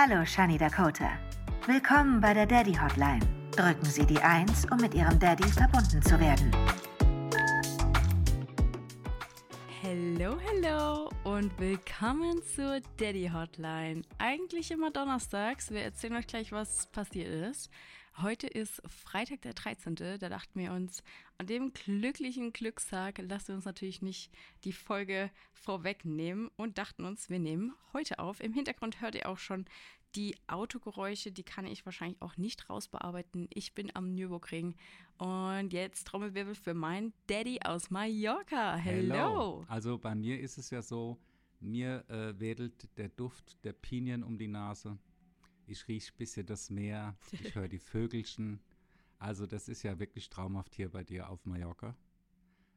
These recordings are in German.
Hallo, Shani Dakota. Willkommen bei der Daddy Hotline. Drücken Sie die 1, um mit Ihrem Daddy verbunden zu werden. Hallo, hallo und willkommen zur Daddy Hotline. Eigentlich immer donnerstags. Wir erzählen euch gleich, was passiert ist. Heute ist Freitag der 13. Da dachten wir uns, an dem glücklichen Glückstag lassen wir uns natürlich nicht die Folge vorwegnehmen und dachten uns, wir nehmen heute auf. Im Hintergrund hört ihr auch schon die Autogeräusche, die kann ich wahrscheinlich auch nicht rausbearbeiten. Ich bin am Nürburgring und jetzt Trommelwirbel für meinen Daddy aus Mallorca. Hello. Hello. Also bei mir ist es ja so, mir äh, wedelt der Duft der Pinien um die Nase. Ich rieche ein bisschen das Meer, ich höre die Vögelchen. Also das ist ja wirklich traumhaft hier bei dir auf Mallorca.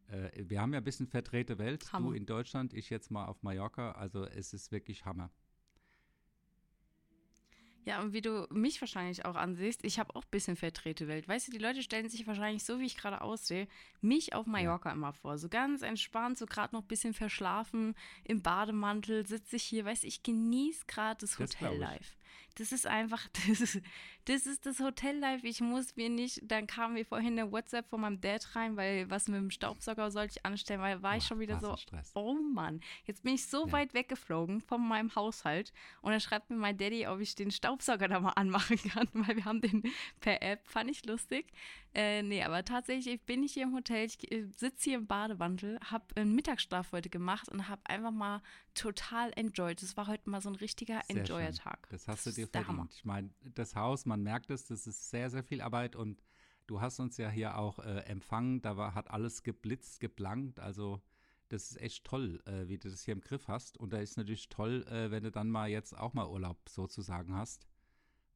Äh, wir haben ja ein bisschen verdrehte Welt. Hammer. Du in Deutschland, ich jetzt mal auf Mallorca. Also es ist wirklich Hammer. Ja, und wie du mich wahrscheinlich auch ansiehst, ich habe auch ein bisschen verdrehte Welt. Weißt du, die Leute stellen sich wahrscheinlich, so wie ich gerade aussehe, mich auf Mallorca ja. immer vor. So ganz entspannt, so gerade noch ein bisschen verschlafen, im Bademantel, sitze ich hier, weißt du, ich genieße gerade das, das Hotellife. Das ist einfach, das ist, das ist das Hotellife. Ich muss mir nicht, dann kam mir vorhin eine WhatsApp von meinem Dad rein, weil was mit dem Staubsauger sollte ich anstellen, weil war ich schon wieder so, Stress. oh Mann, jetzt bin ich so ja. weit weggeflogen von meinem Haushalt und dann schreibt mir mein Daddy, ob ich den Staubsauger da mal anmachen kann, weil wir haben den per App, fand ich lustig. Äh, nee, aber tatsächlich bin ich hier im Hotel, ich äh, sitze hier im Badewantel, habe einen Mittagsschlaf heute gemacht und habe einfach mal total enjoyed. Das war heute mal so ein richtiger Enjoyer-Tag. Das hast du dir verdient. Ich meine, das Haus, man merkt es, das ist sehr, sehr viel Arbeit und du hast uns ja hier auch äh, empfangen. Da war, hat alles geblitzt, geblankt. Also das ist echt toll, äh, wie du das hier im Griff hast. Und da ist natürlich toll, äh, wenn du dann mal jetzt auch mal Urlaub sozusagen hast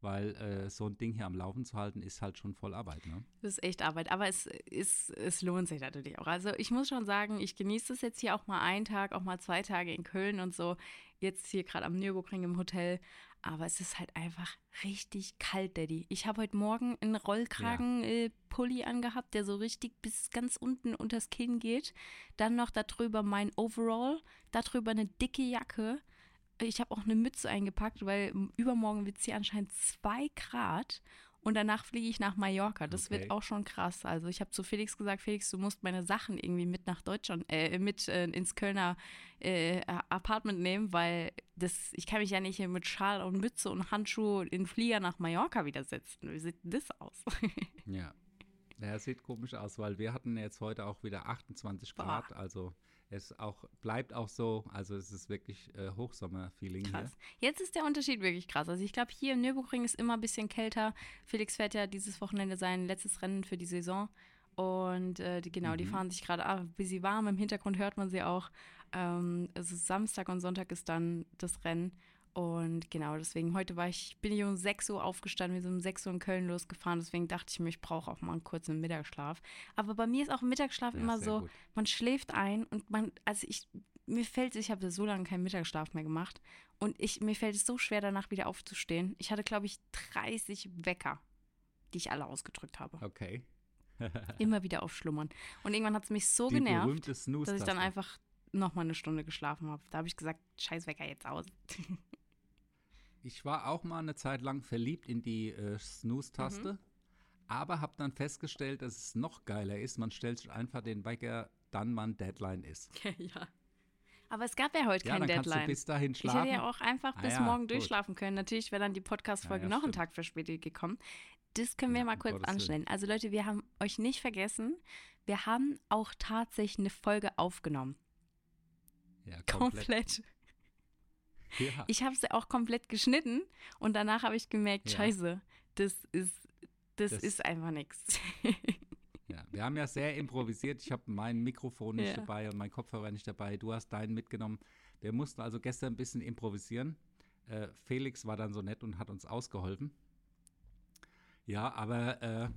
weil äh, so ein Ding hier am Laufen zu halten, ist halt schon voll Arbeit. Ne? Das ist echt Arbeit, aber es, ist, es lohnt sich natürlich auch. Also ich muss schon sagen, ich genieße es jetzt hier auch mal einen Tag, auch mal zwei Tage in Köln und so. Jetzt hier gerade am Nürburgring im Hotel. Aber es ist halt einfach richtig kalt, Daddy. Ich habe heute Morgen einen Rollkragen-Pulli ja. äh, angehabt, der so richtig bis ganz unten unters Kinn geht. Dann noch darüber mein Overall, darüber eine dicke Jacke ich habe auch eine Mütze eingepackt, weil übermorgen wird es hier anscheinend zwei Grad und danach fliege ich nach Mallorca. Das okay. wird auch schon krass. Also ich habe zu Felix gesagt, Felix, du musst meine Sachen irgendwie mit nach Deutschland, äh, mit äh, ins Kölner äh, Apartment nehmen, weil das, ich kann mich ja nicht hier mit Schal und Mütze und Handschuh in Flieger nach Mallorca wieder setzen. Wie sieht das aus? ja. Ja, sieht komisch aus, weil wir hatten jetzt heute auch wieder 28 Grad, Boah. also es auch, bleibt auch so, also es ist wirklich äh, Hochsommer-Feeling Krass. Hier. Jetzt ist der Unterschied wirklich krass. Also ich glaube, hier im Nürburgring ist immer ein bisschen kälter. Felix fährt ja dieses Wochenende sein letztes Rennen für die Saison. Und äh, die, genau, mhm. die fahren sich gerade ab, wie sie warm. Im Hintergrund hört man sie auch. Ähm, also Samstag und Sonntag ist dann das Rennen. Und genau, deswegen heute war ich, bin ich um 6 Uhr aufgestanden, wir sind um 6 Uhr in Köln losgefahren, deswegen dachte ich mir, ich brauche auch mal einen kurzen Mittagsschlaf. Aber bei mir ist auch Mittagsschlaf ja, immer so, gut. man schläft ein und man, also ich, mir fällt es, ich habe so lange keinen Mittagsschlaf mehr gemacht und ich, mir fällt es so schwer, danach wieder aufzustehen. Ich hatte, glaube ich, 30 Wecker, die ich alle ausgedrückt habe. Okay. immer wieder aufschlummern. Und irgendwann hat es mich so die genervt, dass ich dann einfach noch mal eine Stunde geschlafen habe. Da habe ich gesagt, scheiß Wecker jetzt aus. Ich war auch mal eine Zeit lang verliebt in die äh, Snooze-Taste, mhm. aber habe dann festgestellt, dass es noch geiler ist. Man stellt sich einfach den Wecker dann, wann Deadline ist. ja. Aber es gab ja heute ja, kein dann Deadline. du bis dahin schlafen. Ich hätte ja auch einfach bis ah, ja, morgen gut. durchschlafen können. Natürlich wäre dann die Podcast-Folge ah, ja, noch einen Tag verspätet gekommen. Das können wir mal kurz anstellen. Also Leute, wir haben euch nicht vergessen. Wir haben auch tatsächlich eine Folge aufgenommen. Ja, komplett. komplett. Ja. Ich habe sie auch komplett geschnitten und danach habe ich gemerkt, ja. scheiße, das ist, das, das ist einfach nichts. Ja, wir haben ja sehr improvisiert. Ich habe mein Mikrofon nicht ja. dabei und mein Kopfhörer nicht dabei. Du hast deinen mitgenommen. Wir mussten also gestern ein bisschen improvisieren. Äh, Felix war dann so nett und hat uns ausgeholfen. Ja, aber äh,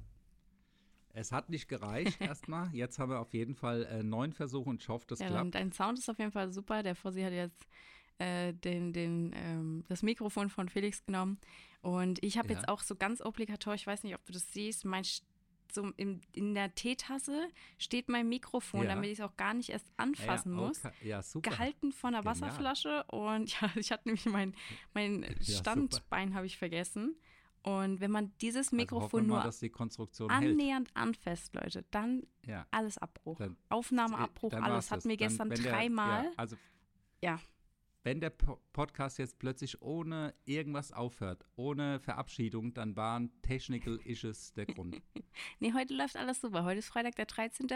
es hat nicht gereicht erstmal. Jetzt haben wir auf jeden Fall äh, neun Versuche und ich hoffe, das ja, klappt. Dein Sound ist auf jeden Fall super. Der Fossi hat jetzt äh, den, den, ähm, das Mikrofon von Felix genommen. Und ich habe ja. jetzt auch so ganz obligatorisch, ich weiß nicht, ob du das siehst, mein so in, in der Teetasse steht mein Mikrofon, Ja. damit ich es auch gar nicht erst anfassen ja, muss. okay. Ja, super. Gehalten von der Genial. Wasserflasche und ja, ich hatte nämlich mein, mein. Standbein habe ich vergessen. Und wenn man dieses Also Mikrofon mal, nur die Konstruktion hält. annähernd anfasst, Leute, dann alles Abbruch. Dann- Aufnahmeabbruch, Dann alles. Hat mir gestern dreimal. Also, Ja. Wenn der Po- Podcast jetzt plötzlich ohne irgendwas aufhört, ohne Verabschiedung, dann waren Technical Issues der Grund. Nee, heute läuft alles super. Heute ist Freitag der 13.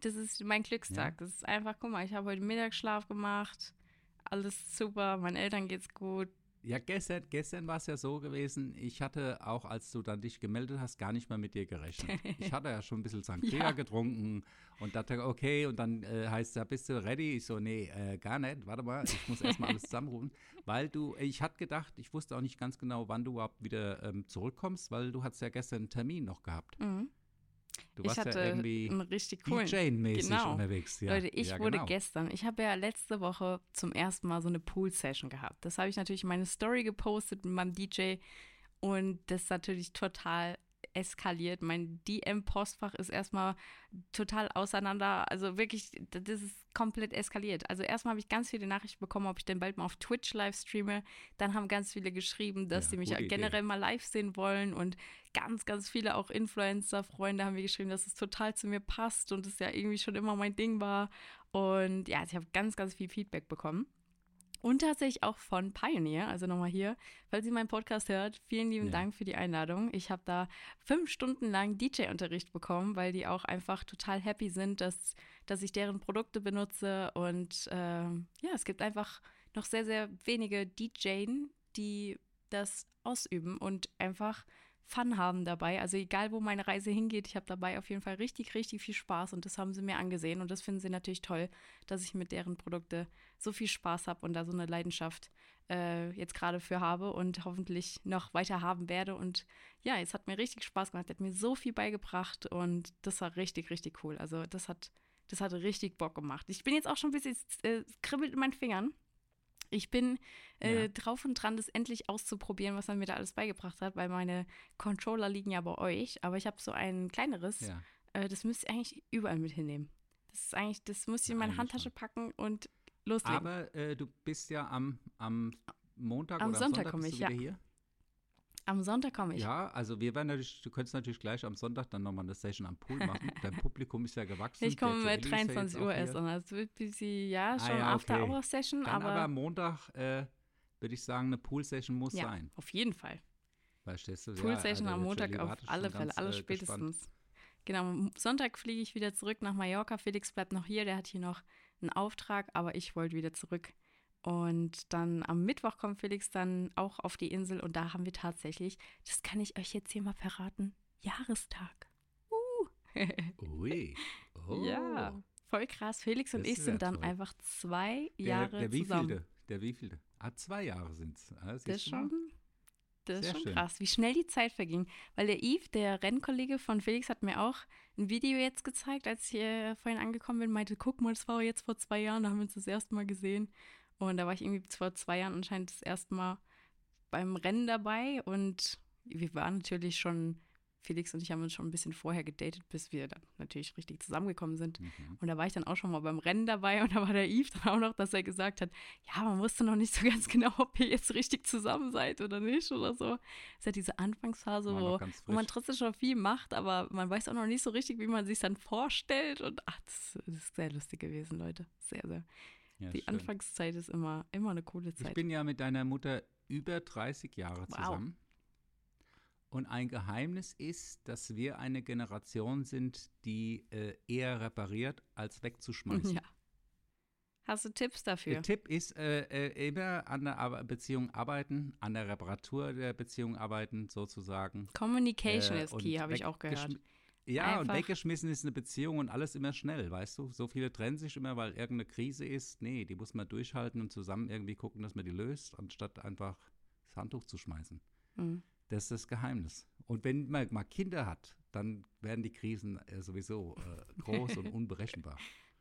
Das ist mein Glückstag. Das ist einfach, guck mal, ich habe heute Mittagsschlaf gemacht. Alles super, meinen Eltern geht's gut. Ja, gestern, gestern war es ja so gewesen, ich hatte auch, als du dann dich gemeldet hast, gar nicht mehr mit dir gerechnet. Ich hatte ja schon ein bisschen St. Ja. getrunken und dachte, okay, und dann äh, heißt es, bist du ready? Ich so, nee, äh, gar nicht, warte mal, ich muss erstmal alles zusammenrufen, weil du, ich hatte gedacht, ich wusste auch nicht ganz genau, wann du überhaupt wieder ähm, zurückkommst, weil du hattest ja gestern einen Termin noch gehabt. Mhm. Du ich warst hatte ja irgendwie einen richtig coolen. DJ-mäßig Genau. unterwegs. Ja. Leute, ich ja, wurde genau. gestern, ich habe ja letzte Woche zum ersten Mal so eine Pool-Session gehabt. Das habe ich natürlich in meine Story gepostet mit meinem DJ und das ist natürlich total eskaliert. Mein DM-Postfach ist erstmal total auseinander. Also wirklich, das ist komplett eskaliert. Also erstmal habe ich ganz viele Nachrichten bekommen, ob ich denn bald mal auf Twitch live streame. Dann haben ganz viele geschrieben, dass Ja, sie mich gute Idee. generell mal live sehen wollen und ganz, ganz viele auch Influencer-Freunde haben mir geschrieben, dass es total zu mir passt und es ja irgendwie schon immer mein Ding war. Und ja, ich habe ganz, ganz viel Feedback bekommen. Und tatsächlich auch von Pioneer, also nochmal hier, falls ihr meinen Podcast hört, vielen lieben Ja. Dank für die Einladung. Ich habe da fünf Stunden lang DJ-Unterricht bekommen, weil die auch einfach total happy sind, dass, dass ich deren Produkte benutze. Und ähm, ja, es gibt einfach noch sehr, sehr wenige DJs, die das ausüben und einfach Fun haben dabei. Also egal, wo meine Reise hingeht, ich habe dabei auf jeden Fall richtig, richtig viel Spaß und das haben sie mir angesehen und das finden sie natürlich toll, dass ich mit deren Produkte so viel Spaß habe und da so eine Leidenschaft äh, jetzt gerade für habe und hoffentlich noch weiter haben werde. Und ja, es hat mir richtig Spaß gemacht, hat mir so viel beigebracht und das war richtig, richtig cool. Also das hat, das hat richtig Bock gemacht. Ich bin jetzt auch schon ein bisschen, äh, kribbelt in meinen Fingern. Ich bin äh, Ja. drauf und dran, das endlich auszuprobieren, was man mir da alles beigebracht hat, weil meine Controller liegen ja bei euch, aber ich habe so ein kleineres, Ja. äh, das müsst ihr eigentlich überall mit hinnehmen. Das ist eigentlich, das müsst ihr in meine Handtasche schon. packen und loslegen. Aber äh, du bist ja am, am Montag Am oder Sonntag am Sonntag komme ich, ja. hier. Am Sonntag komme ich. Ja, also wir werden natürlich, du könntest natürlich gleich am Sonntag dann nochmal eine Session am Pool machen. Dein Publikum ist ja gewachsen. Ich komme ja 23 jetzt Uhr erst hier. an. Also wird bisschen, ja, Ah schon ja, okay. After-Hour-Session, Dann aber, aber, am Montag äh, würde ich sagen, eine Pool-Session muss ja, sein. auf jeden Fall. Verstehst du? Ja, Pool-Session also am Montag auf alle Fälle, äh, gespannt. spätestens. Genau, am Sonntag fliege ich wieder zurück nach Mallorca. Felix bleibt noch hier, der hat hier noch einen Auftrag, aber ich wollte wieder zurück. Und dann am Mittwoch kommt Felix dann auch auf die Insel und da haben wir tatsächlich, das kann ich euch jetzt hier mal verraten, Jahrestag. Uh. Ui. Oh. Ja, voll krass. Felix und Das ich sind dann toll. einfach zwei Der, Jahre der zusammen. wievielte? Der wievielte? Ah, zwei Jahre sind es. Ah, Das ist schon, das ist schon schön. krass, wie schnell die Zeit verging. Weil der Yves, der Rennkollege von Felix, hat mir auch ein Video jetzt gezeigt, als ich hier vorhin angekommen bin, meinte, guck mal, das war jetzt vor zwei Jahren, da haben wir uns das erste Mal gesehen. Und da war ich irgendwie vor zwei Jahren anscheinend das erste Mal beim Rennen dabei und wir waren natürlich schon, Felix und ich haben uns schon ein bisschen vorher gedatet, bis wir dann natürlich richtig zusammengekommen sind. Mhm. Und da war ich dann auch schon mal beim Rennen dabei und da war der Yves dann auch noch, dass er gesagt hat, ja, man wusste noch nicht so ganz genau, ob ihr jetzt richtig zusammen seid oder nicht oder so. Es ist ja diese Anfangsphase, wo, wo man trotzdem schon viel macht, aber man weiß auch noch nicht so richtig, wie man sich dann vorstellt. Und ach, das, das ist sehr lustig gewesen, Leute. Sehr, sehr. Ja, Die schön. Anfangszeit ist immer, immer eine coole Ich Zeit. bin ja mit deiner Mutter über 30 Jahre Wow. zusammen. Und ein Geheimnis ist, dass wir eine Generation sind, die äh, eher repariert als wegzuschmeißen. ja. Hast du Tipps dafür? Der Tipp ist, äh, äh, immer an der Beziehung arbeiten, an der Reparatur der Beziehung arbeiten, sozusagen. Communication Äh, ist key, habe ich auch gehört. Ja, und Einfach- weggeschmissen ist eine Beziehung und alles immer schnell, weißt du? So viele trennen sich immer, weil irgendeine Krise ist. Nee, die muss man durchhalten und zusammen irgendwie gucken, dass man die löst, anstatt einfach das Handtuch zu schmeißen. Mhm. Das ist das Geheimnis. Und wenn man mal Kinder hat, dann werden die Krisen äh, sowieso äh, groß und unberechenbar.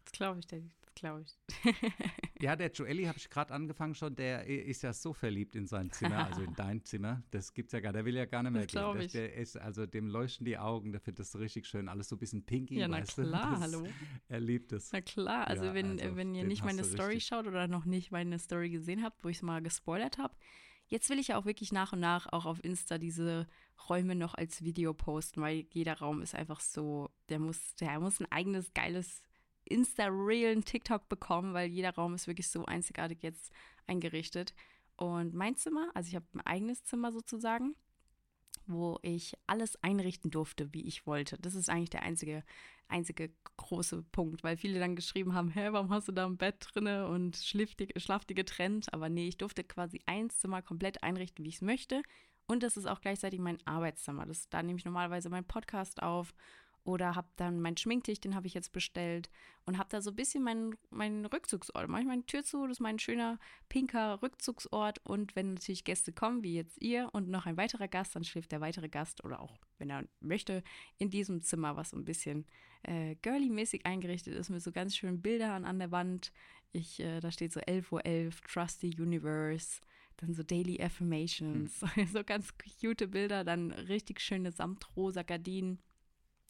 Das glaube ich. Das glaube ich. ja, der Joelli habe ich gerade angefangen schon. Der ist ja so verliebt in sein Zimmer, also in dein Zimmer. Das gibt's ja gar. Der will ja gar nicht mehr das gehen. Ich. Der ist, also dem leuchten die Augen. Der findet das so richtig schön. Alles so ein bisschen pinky. Ja, na klar, das, hallo. Er liebt es. Na klar. Also ja, wenn, also, wenn ihr nicht meine Story schaut oder noch nicht meine Story gesehen habt, wo ich es mal gespoilert habe, Jetzt will ich ja auch wirklich nach und nach auch auf Insta diese Räume noch als Video posten, weil jeder Raum ist einfach so, der muss, der muss ein eigenes geiles Insta-Reel, TikTok bekommen, weil jeder Raum ist wirklich so einzigartig jetzt eingerichtet. Und mein Zimmer, also ich habe ein eigenes Zimmer sozusagen, wo ich alles einrichten durfte, wie ich wollte. Das ist eigentlich der einzige, einzige große Punkt, weil viele dann geschrieben haben, hä, warum hast du da ein Bett drinne und schlaft die getrennt? Aber nee, ich durfte quasi ein Zimmer komplett einrichten, wie ich es möchte. Und das ist auch gleichzeitig mein Arbeitszimmer. Das, da nehme ich normalerweise meinen Podcast auf oder habe dann meinen Schminktisch, den habe ich jetzt bestellt und habe da so ein bisschen meinen, meinen Rückzugsort. Mache ich meine Tür zu, das ist mein schöner pinker Rückzugsort. Und wenn natürlich Gäste kommen, wie jetzt ihr und noch ein weiterer Gast, dann schläft der weitere Gast oder auch, wenn er möchte, in diesem Zimmer, was so ein bisschen äh, girly-mäßig eingerichtet ist, mit so ganz schönen Bildern an der Wand. Ich, äh, da steht so 11.11 Uhr, 11, Trust the Universe dann so Daily Affirmations, hm. so ganz cute Bilder, dann richtig schöne samtrosa Gardinen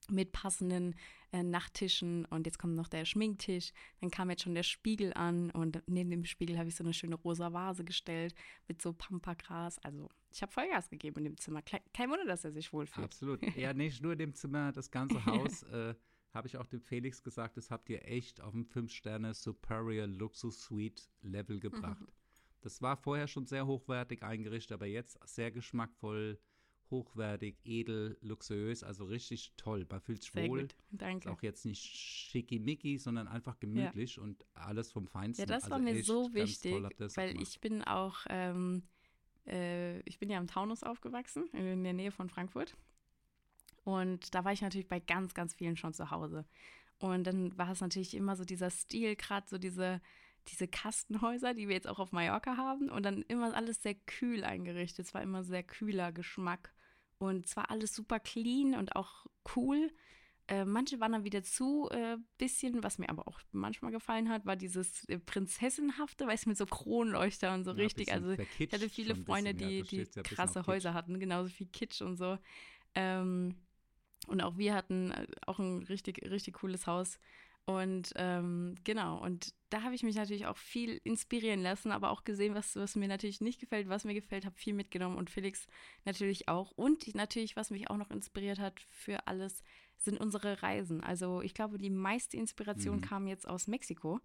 mit passenden äh, Nachttischen und jetzt kommt noch der Schminktisch. Dann kam jetzt schon der Spiegel an und neben dem Spiegel habe ich so eine schöne rosa Vase gestellt mit so Pampagras. Also ich habe Vollgas gegeben in dem Zimmer. Kein Wunder, dass er sich wohlfühlt. Absolut. Ja, nicht nur dem Zimmer, das ganze Haus. äh, habe ich auch dem Felix gesagt, das habt ihr echt auf dem 5-Sterne Superior Luxus Suite Level gebracht. Mhm. Das war vorher schon sehr hochwertig eingerichtet, aber jetzt sehr geschmackvoll hochwertig, edel, luxuriös, also richtig toll. Man fühlt sich wohl. Gut. Danke. Ist auch jetzt nicht schickimicki, sondern einfach gemütlich ja. und alles vom Feinsten. Ja, das also war mir so wichtig, weil gemacht. ich bin auch, ähm, äh, ich bin ja im Taunus aufgewachsen, in der Nähe von Frankfurt. Und da war ich natürlich bei ganz, ganz vielen schon zu Hause. Und dann war es natürlich immer so dieser Stil, gerade so diese diese Kastenhäuser, die wir jetzt auch auf Mallorca haben. Und dann immer alles sehr kühl eingerichtet. Es war immer sehr kühler Geschmack. Und zwar alles super clean und auch cool. Äh, manche waren dann wieder zu äh, bisschen, was mir aber auch manchmal gefallen hat, war dieses äh, Prinzessinhafte, weißt du, mit so Kronleuchter und so ja, richtig. Also ich hatte viele Freunde, bisschen, die, ja, die krasse Häuser hatten, genauso viel Kitsch und so. Ähm, und auch wir hatten äh, auch ein richtig, richtig cooles Haus. Und ähm, genau, und da habe ich mich natürlich auch viel inspirieren lassen, aber auch gesehen, was, was mir natürlich nicht gefällt, was mir gefällt, habe viel mitgenommen und Felix natürlich auch. Und natürlich, was mich auch noch inspiriert hat für alles, sind unsere Reisen. Also ich glaube, die meiste Inspiration mhm. kam jetzt aus Mexiko,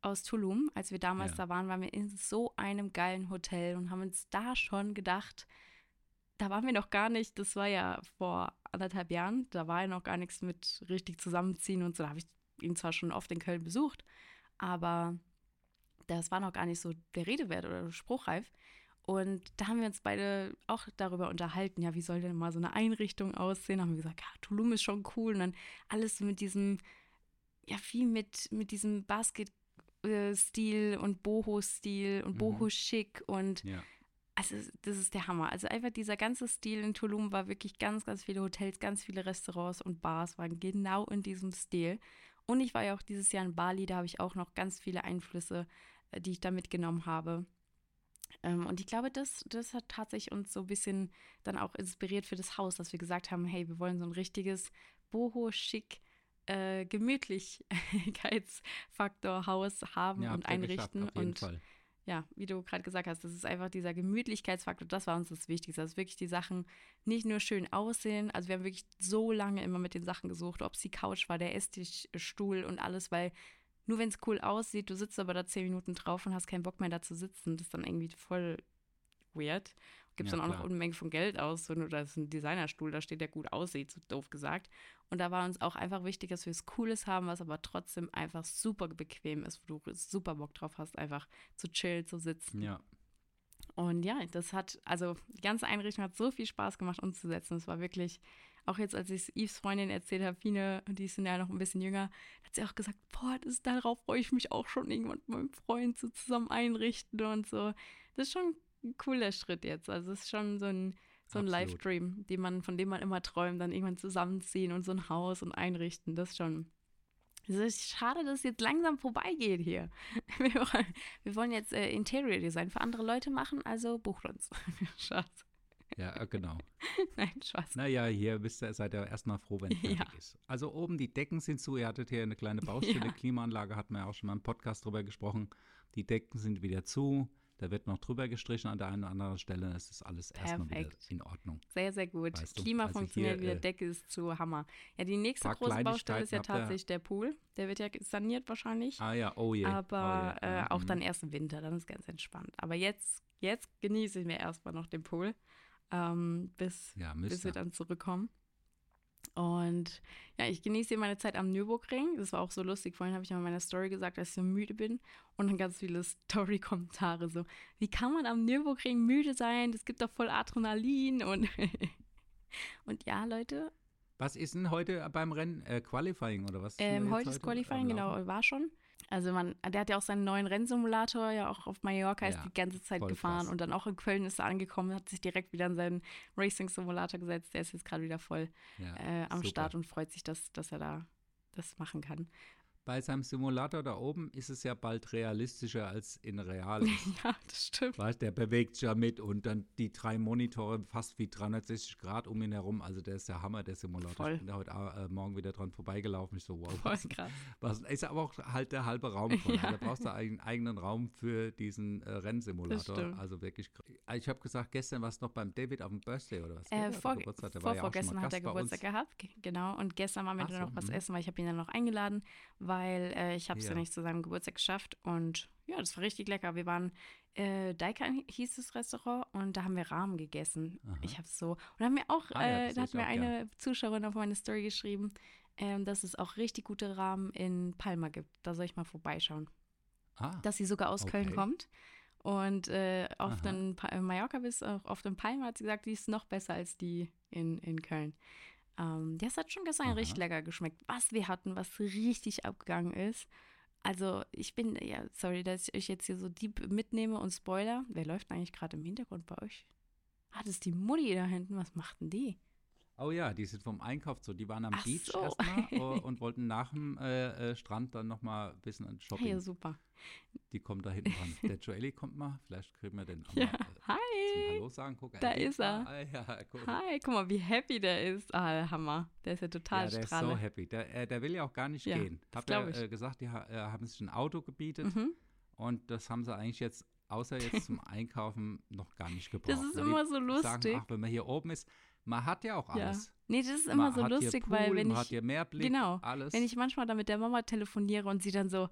aus Tulum. Als wir damals ja. da waren, waren wir in so einem geilen Hotel und haben uns da schon gedacht, da waren wir noch gar nicht, das war ja vor anderthalb Jahren, da war ja noch gar nichts mit richtig zusammenziehen und so. Da habe ich ihn zwar schon oft in Köln besucht, aber das war noch gar nicht so der Rede wert oder spruchreif. Und da haben wir uns beide auch darüber unterhalten, ja, wie soll denn mal so eine Einrichtung aussehen? Da haben wir gesagt, ja, Tulum ist schon cool. Und dann alles mit diesem, ja, wie mit, mit diesem Basket-Stil und Boho-Stil und mhm. Boho-Schick und ja. also das ist der Hammer. Also einfach dieser ganze Stil in Tulum war wirklich ganz, ganz viele Hotels, ganz viele Restaurants und Bars waren genau in diesem Stil. Und ich war ja auch dieses Jahr in Bali, da habe ich auch noch ganz viele Einflüsse, äh, die ich da mitgenommen habe. Ähm, und ich glaube, das, das hat tatsächlich uns so ein bisschen dann auch inspiriert für das Haus, dass wir gesagt haben, hey, wir wollen so ein richtiges Boho-Schick äh, Gemütlichkeitsfaktor Haus haben ja, und einrichten. und Fall ja, wie du gerade gesagt hast, das ist einfach dieser Gemütlichkeitsfaktor, das war uns das Wichtigste, dass wirklich die Sachen nicht nur schön aussehen, also wir haben wirklich so lange immer mit den Sachen gesucht, ob es die Couch war, der Esstisch, Stuhl und alles, weil nur wenn es cool aussieht, du sitzt aber da zehn Minuten drauf und hast keinen Bock mehr da zu sitzen, das ist dann irgendwie voll weird gibst ja, dann auch klar. noch eine Menge von Geld aus, so, das ist ein Designerstuhl, da steht, der gut aussieht, so doof gesagt. Und da war uns auch einfach wichtig, dass wir es Cooles haben, was aber trotzdem einfach super bequem ist, wo du super Bock drauf hast, einfach zu chillen, zu sitzen. Ja. Und ja, das hat, also die ganze Einrichtung hat so viel Spaß gemacht umzusetzen. Es war wirklich, auch jetzt, als ich es Yves Freundin erzählt habe, Fine, die ist ja noch ein bisschen jünger, hat sie auch gesagt, boah, das, darauf freue ich mich auch schon irgendwann mit meinem Freund so zusammen einrichten und so. Das ist schon ein cooler Schritt jetzt. Also es ist schon so ein, so ein Live-Dream, man, von dem man immer träumt, dann irgendwann zusammenziehen und so ein Haus und einrichten. Das ist schon, Es ist schade, dass es jetzt langsam vorbeigeht hier. Wir wollen, wir wollen jetzt äh, Interior Design für andere Leute machen, also bucht uns. Schatz. Ja, äh, genau. Nein, Spaß. Naja, hier bist ihr, seid ihr erstmal froh, wenn es fertig Ja. ist. Also oben die Decken sind zu. Ihr hattet hier eine kleine Baustelle, Ja. Klimaanlage, hatten wir ja auch schon mal im Podcast drüber gesprochen. Die Decken sind wieder zu. Da wird noch drüber gestrichen an der einen oder anderen Stelle. Es ist alles erstmal wieder in Ordnung. Sehr, sehr gut. Weißt du, Klima also funktioniert hier, wieder, äh, Decke ist zu Hammer. Ja, die nächste große Baustelle ist ja tatsächlich der Pool. Der wird ja saniert wahrscheinlich. Ah ja, oh je. aber oh je. äh, auch Mhm. dann erst im Winter, dann ist ganz entspannt. Aber jetzt, jetzt genieße ich mir erstmal noch den Pool, ähm, bis, Ja, bis wir dann zurückkommen. Und ja, ich genieße hier meine Zeit am Nürburgring. Das war auch so lustig. Vorhin habe ich ja in meiner Story gesagt, dass ich so müde bin. Und dann ganz viele Story-Kommentare so, wie kann man am Nürburgring müde sein? Das gibt doch voll Adrenalin. Und, und ja, Leute, Was ist denn heute beim Rennen? Äh, Qualifying oder was? ähm, heute ist Qualifying, genau, war schon. Also man, der hat ja auch seinen neuen Rennsimulator, ja auch auf Mallorca ist Ja, die ganze Zeit gefahren krass. und dann auch in Köln ist er angekommen, hat sich direkt wieder in seinen Racing-Simulator gesetzt. Der ist jetzt gerade wieder voll Ja, äh, am super. Start und freut sich, dass, dass er da das machen kann. Bei seinem Simulator da oben ist es ja bald realistischer als in real. ist. ja, das stimmt. Weißt, der bewegt sich ja mit und dann die drei Monitore fast wie 360 Grad um ihn herum. Also der ist der Hammer, der Simulator. Voll. Ich bin da heute äh, Morgen wieder dran vorbeigelaufen. Ich so, wow. Voll Was, krass. was, ist aber auch halt der halbe Raum voll. Ja. Da brauchst du einen eigenen Raum für diesen äh, Rennsimulator. Also wirklich. kr- Ich habe gesagt, gestern warst du noch beim David auf dem Birthday oder was? Äh, vor, Geburtstag, der war ja mal hat er. Geburtstag gehabt, ge- genau. Und gestern waren wir Ach dann so, noch was mhm. essen, weil ich habe ihn dann noch eingeladen, weil äh, ich habe es ja. Ja. nicht zu seinem Geburtstag geschafft. Und ja, das war richtig lecker. Wir waren, äh, Daikan hieß das Restaurant und da haben wir Rahmen gegessen. Aha. Ich habe so, und da haben wir auch, Ah ja, äh, da hat mir auch eine Zuschauerin auf meine Story geschrieben, ähm, dass es auch richtig gute Rahmen in Palma gibt. Da soll ich mal vorbeischauen Ah, dass sie sogar aus Köln Okay. kommt. Und äh, auf Aha. den pa äh, Mallorca bis auch auf den Palma hat sie gesagt, die ist noch besser als die in, in Köln. Ähm, das hat schon gestern Aha. richtig lecker geschmeckt. Was wir hatten, was richtig abgegangen ist. Also ich bin, ja, sorry, dass ich euch jetzt hier so deep mitnehme und spoiler. Wer läuft eigentlich gerade im Hintergrund bei euch? Ah, das ist die Mutti da hinten. Was macht denn die? Oh ja, die sind vom Einkauf so. Die waren am Ach Beach so. erstmal äh, und wollten nach dem äh, äh, Strand dann nochmal ein bisschen an Shopping. Ja, super. Die kommt da hinten dran. Der Joeli kommt mal. Vielleicht kriegen wir den auch Ja. mal äh, zum Hi. Hallo sagen. Guck, Da ist er. Ah, ja, cool. Hi, guck mal, wie happy der ist. Ah, Hammer. Der ist ja total Ja, der ist so happy. Der, äh, der will ja auch gar nicht Ja, gehen. Hab ja äh, gesagt, die ha haben sich ein Auto gebietet Mhm. und das haben sie eigentlich jetzt, außer jetzt zum Einkaufen, noch gar nicht gebraucht. Das ist immer so Sagen, lustig. ach, wenn man hier oben ist, man hat ja auch Ja. alles. Nee, das ist immer man so lustig, hier weil Pool, wenn man hat ich, hier Meerblick, genau, alles. wenn ich manchmal dann mit der Mama telefoniere und sie dann so,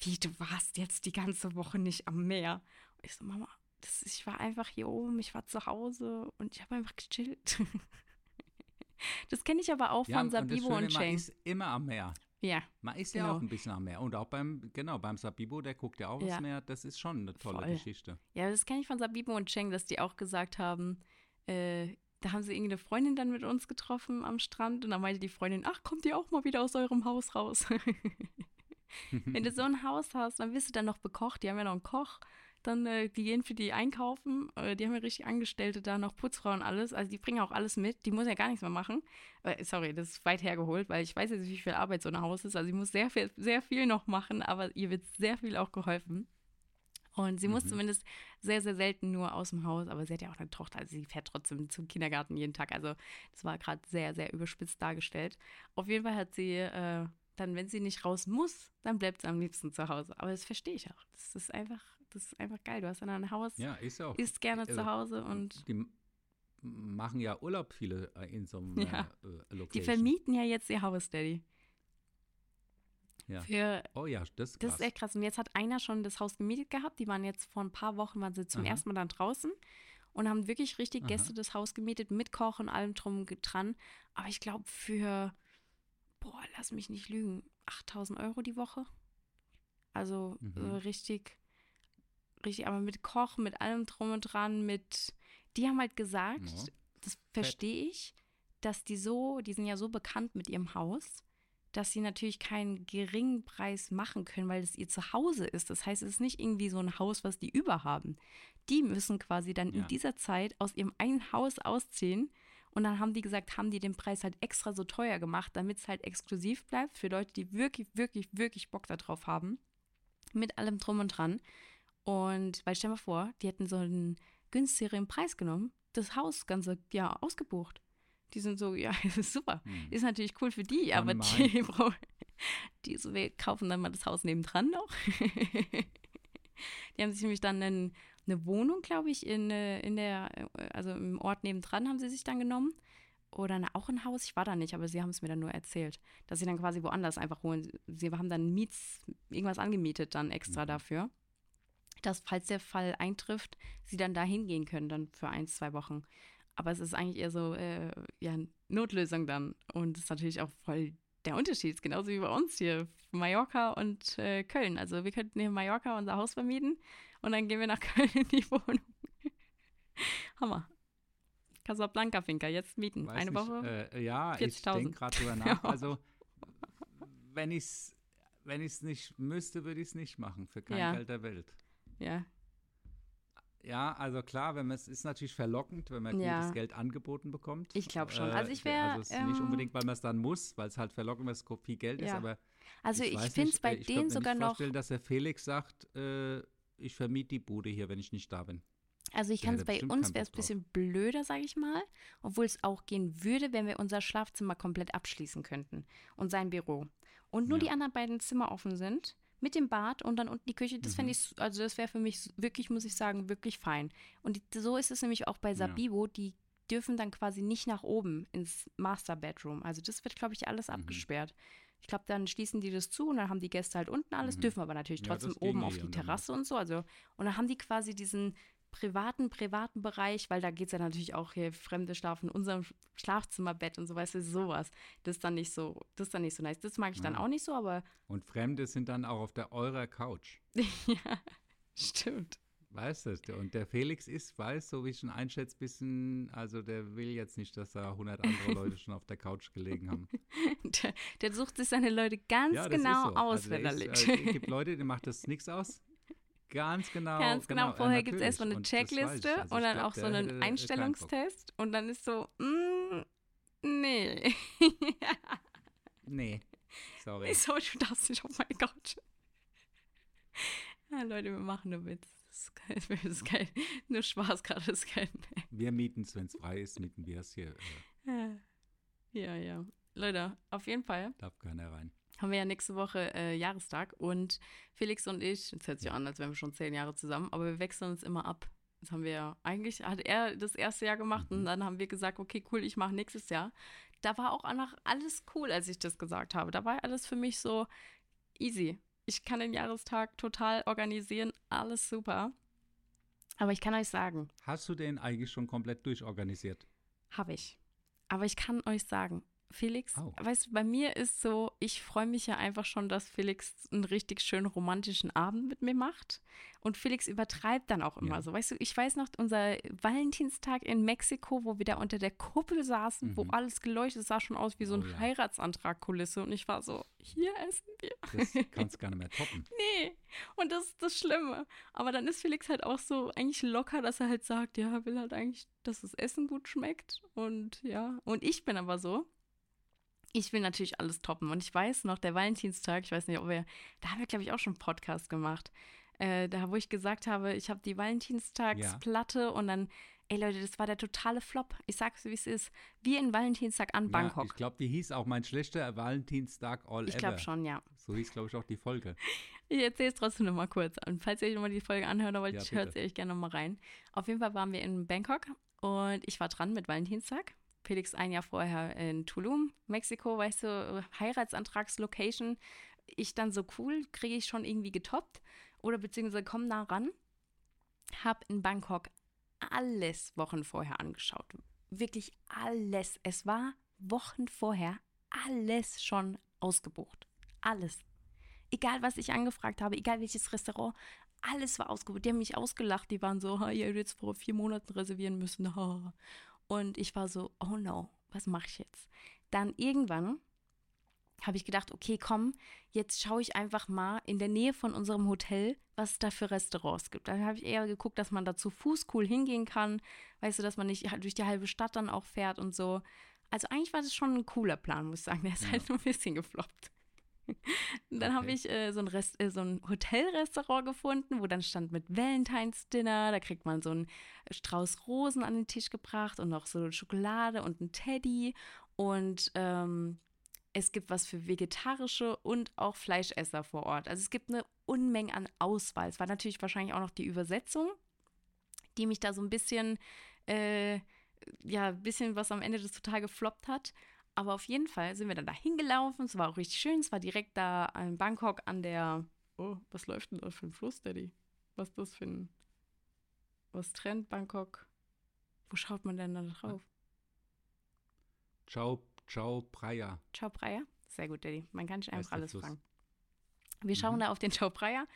wie, du warst jetzt die ganze Woche nicht am Meer. Und ich so, Mama, das, ich war einfach hier oben, ich war zu Hause und ich habe einfach gechillt. das kenne ich aber auch ja, von und das Sabibo Schöne, und man Shane. ist immer am Meer. Ja, Man ist ja Genau. auch ein bisschen am Meer. Und auch beim, genau, beim Sabibo, der guckt ja auch Ja. Meer. Das ist schon eine tolle Voll. Geschichte. ja, das kenne ich von Sabibo und Cheng, dass die auch gesagt haben, äh, da haben sie irgendeine Freundin dann mit uns getroffen am Strand und dann meinte die Freundin, ach, kommt ihr auch mal wieder aus eurem Haus raus? Wenn du so ein Haus hast, dann wirst du dann noch bekocht. Die haben ja noch einen Koch. Dann, äh, die gehen für die einkaufen. Äh, die haben ja richtig Angestellte da, noch Putzfrau und alles. Also die bringen auch alles mit. Die muss ja gar nichts mehr machen. Äh, sorry, das ist weit hergeholt, weil ich weiß jetzt, wie viel Arbeit so ein Haus ist. Also sie muss sehr viel, sehr viel noch machen, aber ihr wird sehr viel auch geholfen. Und sie muss Mhm. zumindest sehr, sehr selten nur aus dem Haus, aber sie hat ja auch eine Tochter, also sie fährt trotzdem zum Kindergarten jeden Tag. Also das war gerade sehr, sehr überspitzt dargestellt. Auf jeden Fall hat sie äh, dann, wenn sie nicht raus muss, dann bleibt sie am liebsten zu Hause. Aber das verstehe ich auch. Das ist einfach, das ist einfach geil. Du hast dann ein Haus, Ja, ist auch. isst gerne also, zu Hause und Die machen ja Urlaub viele äh, in so einem Ja. äh, äh, Location. die vermieten ja jetzt ihr Haus, Daddy. Ja. Für, Oh ja, das ist das krass. ist echt krass. Und jetzt hat einer schon das Haus gemietet gehabt. Die waren jetzt vor ein paar Wochen, waren sie zum Aha. ersten Mal dann draußen und haben wirklich richtig Aha. Gäste das Haus gemietet, mit Koch und allem drum und dran. Aber ich glaube für, boah, lass mich nicht lügen, 8000 Euro die Woche. Also Mhm. so richtig, richtig, aber mit Koch, mit allem drum und dran, mit, die haben halt gesagt, Ja. das verstehe ich, dass die so, die sind ja so bekannt mit ihrem Haus, dass sie natürlich keinen geringen Preis machen können, weil es ihr Zuhause ist. Das heißt, es ist nicht irgendwie so ein Haus, was die überhaben. Die müssen quasi dann Ja. in dieser Zeit aus ihrem einen Haus ausziehen Und dann haben die gesagt, haben die den Preis halt extra so teuer gemacht, damit es halt exklusiv bleibt für Leute, die wirklich, wirklich, wirklich Bock darauf haben. Mit allem drum und dran. Und weil stell dir mal vor, die hätten so einen günstigeren Preis genommen, das Haus ganze Jahr ausgebucht. Die sind so, ja, das ist super. Hm. Ist natürlich cool für die, Kann aber die, die so, wir kaufen dann mal das Haus nebendran noch. die haben sich nämlich dann einen, eine Wohnung, glaube ich, in, äh, in der, äh, also im Ort nebendran haben sie sich dann genommen. Oder eine, auch ein Haus, ich war da nicht, aber sie haben es mir dann nur erzählt, dass sie dann quasi woanders einfach holen. Sie haben dann Miets, irgendwas angemietet dann extra mhm. dafür, dass falls der Fall eintrifft, sie dann da hingehen können, dann für ein, zwei Wochen. Aber es ist eigentlich eher so, äh, ja, Notlösung dann. Und es ist natürlich auch voll der Unterschied, ist genauso wie bei uns hier, Mallorca und äh, Köln. Also wir könnten hier in Mallorca unser Haus vermieten und dann gehen wir nach Köln in die Wohnung. Hammer. Casablanca Finca, jetzt mieten. Weiß Eine nicht, Woche. Äh, ja, ich denke gerade drüber nach. Also, wenn ich es wenn nicht müsste, würde ich es nicht machen. Für kein ja. Geld der Welt. Ja. Ja, also klar, wenn man es ist natürlich verlockend, wenn man ja. gutes Geld angeboten bekommt. Ich glaube schon. Also ich wäre. Also ähm, nicht unbedingt, weil man es dann muss, weil es halt verlockend, weil es viel Geld ja. ist, aber. Also ich, ich finde es bei ich denen sogar noch. Ich vorstellen, dass der Felix sagt, äh, ich vermiete die Bude hier, wenn ich nicht da bin. Also ich kann es bei uns wäre es ein bisschen blöder, sage ich mal, obwohl es auch gehen würde, wenn wir unser Schlafzimmer komplett abschließen könnten und sein Büro und nur ja. die anderen beiden Zimmer offen sind mit dem Bad und dann unten die Küche. Das mhm. fände ich, also das wäre für mich wirklich, muss ich sagen, wirklich fein. Und so ist es nämlich auch bei Sabibo, ja. die dürfen dann quasi nicht nach oben ins Master Bedroom. Also das wird, glaube ich, alles mhm. abgesperrt. Ich glaube, dann schließen die das zu und dann haben die Gäste halt unten alles, mhm. dürfen aber natürlich trotzdem ja, oben auf die Terrasse und so. Also, und dann haben die quasi diesen privaten, privaten Bereich, weil da geht es ja natürlich auch hier, Fremde schlafen in unserem Schlafzimmerbett und so, weißt du, sowas. Das ist dann nicht so, das ist dann nicht so nice. Das mag ich ja. dann auch nicht so, aber. Und Fremde sind dann auch auf der eurer Couch. ja, stimmt. Weißt du, und der Felix ist, weiß, so wie ich schon einschätze, bisschen, also der will jetzt nicht, dass da 100 andere Leute schon auf der Couch gelegen haben. Der, der sucht sich seine Leute ganz ja, genau so. aus, also wenn er liegt. Es gibt Leute, denen macht das nichts aus. Ganz genau. Ganz genau. genau. Vorher gibt es erstmal eine Checkliste also und dann glaub, auch so einen Einstellungstest und dann ist so, mm, nee. nee. Sorry. So, du darfst nicht auf meine Couch. Ja, Leute, wir machen nur Witz. Das ist kein, das ist kein nur Spaß gerade, ist kein. Wir mieten es, wenn es frei ist, mieten wir es hier. Äh. Ja, ja. Leute, auf jeden Fall. Darf keiner rein haben wir ja nächste Woche äh, Jahrestag und Felix und ich, es hört sich an, als wären wir schon zehn Jahre zusammen, aber wir wechseln uns immer ab. Das haben wir eigentlich, hat er das erste Jahr gemacht mhm. und dann haben wir gesagt, okay, cool, ich mache nächstes Jahr. Da war auch einfach alles cool, als ich das gesagt habe. Da war alles für mich so easy. Ich kann den Jahrestag total organisieren, alles super. Aber ich kann euch sagen. Hast du den eigentlich schon komplett durchorganisiert? Habe ich. Aber ich kann euch sagen, Felix, oh. weißt du, bei mir ist so, ich freue mich ja einfach schon, dass Felix einen richtig schönen romantischen Abend mit mir macht. Und Felix übertreibt dann auch immer ja. so. Weißt du, ich weiß noch, unser Valentinstag in Mexiko, wo wir da unter der Kuppel saßen, mhm. wo alles geleuchtet sah schon aus wie so ein oh, ja. Heiratsantragkulisse. Und ich war so, hier essen wir. Das kannst gar nicht mehr toppen. nee. Und das ist das Schlimme. Aber dann ist Felix halt auch so eigentlich locker, dass er halt sagt, ja, will halt eigentlich, dass das Essen gut schmeckt. Und ja. Und ich bin aber so, ich will natürlich alles toppen. Und ich weiß noch, der Valentinstag, ich weiß nicht, ob wir, da haben wir, glaube ich, auch schon einen Podcast gemacht. Äh, da, wo ich gesagt habe, ich habe die Valentinstagsplatte ja. und dann, ey Leute, das war der totale Flop. Ich sag's, wie es ist. Wie in Valentinstag an Bangkok. Ja, ich glaube, die hieß auch mein schlechter Valentinstag all ich ever. Ich glaube schon, ja. So hieß, glaube ich, auch die Folge. Ich erzähle es trotzdem nochmal kurz. Und falls ihr euch nochmal die Folge anhören wollt, ja, hört sie euch gerne nochmal rein. Auf jeden Fall waren wir in Bangkok und ich war dran mit Valentinstag. Felix ein Jahr vorher in Tulum, Mexiko, weißt du, Heiratsantragslocation. Ich dann so cool, kriege ich schon irgendwie getoppt oder beziehungsweise komm nah ran. Hab in Bangkok alles Wochen vorher angeschaut. Wirklich alles. Es war Wochen vorher alles schon ausgebucht. Alles. Egal, was ich angefragt habe, egal welches Restaurant, alles war ausgebucht. Die haben mich ausgelacht. Die waren so, ihr hättet jetzt vor vier Monaten reservieren müssen. Und ich war so, oh no, was mache ich jetzt? Dann irgendwann habe ich gedacht, okay, komm, jetzt schaue ich einfach mal in der Nähe von unserem Hotel, was es da für Restaurants gibt. Dann habe ich eher geguckt, dass man da zu Fuß cool hingehen kann. Weißt du, dass man nicht durch die halbe Stadt dann auch fährt und so. Also eigentlich war das schon ein cooler Plan, muss ich sagen. Der ist ja. halt nur ein bisschen gefloppt. dann okay. habe ich äh, so, ein Rest, äh, so ein Hotelrestaurant gefunden, wo dann stand mit Valentine's Dinner. Da kriegt man so einen Strauß Rosen an den Tisch gebracht und noch so Schokolade und ein Teddy. Und ähm, es gibt was für vegetarische und auch Fleischesser vor Ort. Also es gibt eine Unmenge an Auswahl. Es war natürlich wahrscheinlich auch noch die Übersetzung, die mich da so ein bisschen, äh, ja, ein bisschen was am Ende des total gefloppt hat. Aber auf jeden Fall sind wir dann da hingelaufen. Es war auch richtig schön. Es war direkt da in Bangkok an der. Oh, was läuft denn da für ein Fluss, Daddy? Was ist das für ein. Was trennt Bangkok? Wo schaut man denn da drauf? Ciao Ciao Praia. Ciao Praia? Sehr gut, Daddy. Man kann nicht einfach alles fragen. Wir schauen mhm. da auf den Ciao Praia